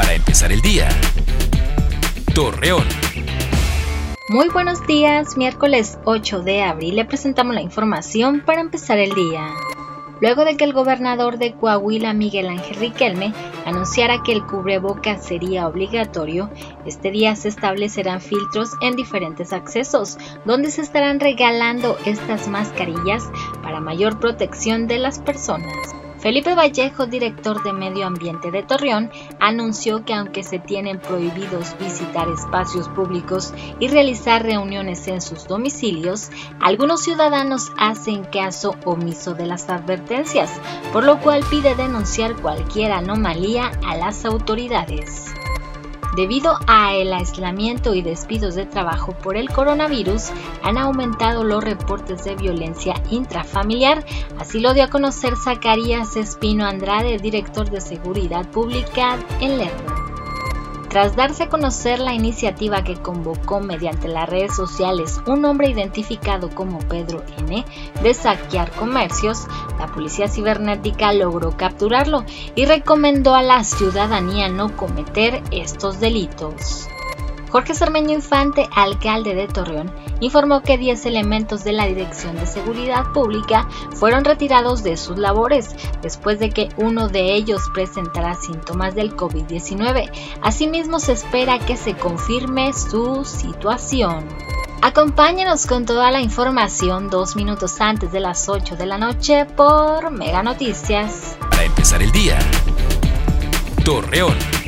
para empezar el día. Torreón. Muy buenos días, miércoles 8 de abril le presentamos la información para empezar el día. Luego de que el gobernador de Coahuila, Miguel Ángel Riquelme, anunciara que el cubrebocas sería obligatorio, este día se establecerán filtros en diferentes accesos, donde se estarán regalando estas mascarillas para mayor protección de las personas. Felipe Vallejo, director de Medio Ambiente de Torreón, anunció que aunque se tienen prohibidos visitar espacios públicos y realizar reuniones en sus domicilios, algunos ciudadanos hacen caso omiso de las advertencias, por lo cual pide denunciar cualquier anomalía a las autoridades. Debido a el aislamiento y despidos de trabajo por el coronavirus, han aumentado los reportes de violencia intrafamiliar, así lo dio a conocer Zacarías Espino Andrade, director de Seguridad Pública en Lerma. Tras darse a conocer la iniciativa que convocó mediante las redes sociales un hombre identificado como Pedro N. de saquear comercios, la policía cibernética logró capturarlo y recomendó a la ciudadanía no cometer estos delitos. Jorge Cermeño Infante, alcalde de Torreón, informó que 10 elementos de la Dirección de Seguridad Pública fueron retirados de sus labores después de que uno de ellos presentara síntomas del COVID-19. Asimismo, se espera que se confirme su situación. Acompáñenos con toda la información dos minutos antes de las 8 de la noche por Mega Noticias. Para empezar el día, Torreón.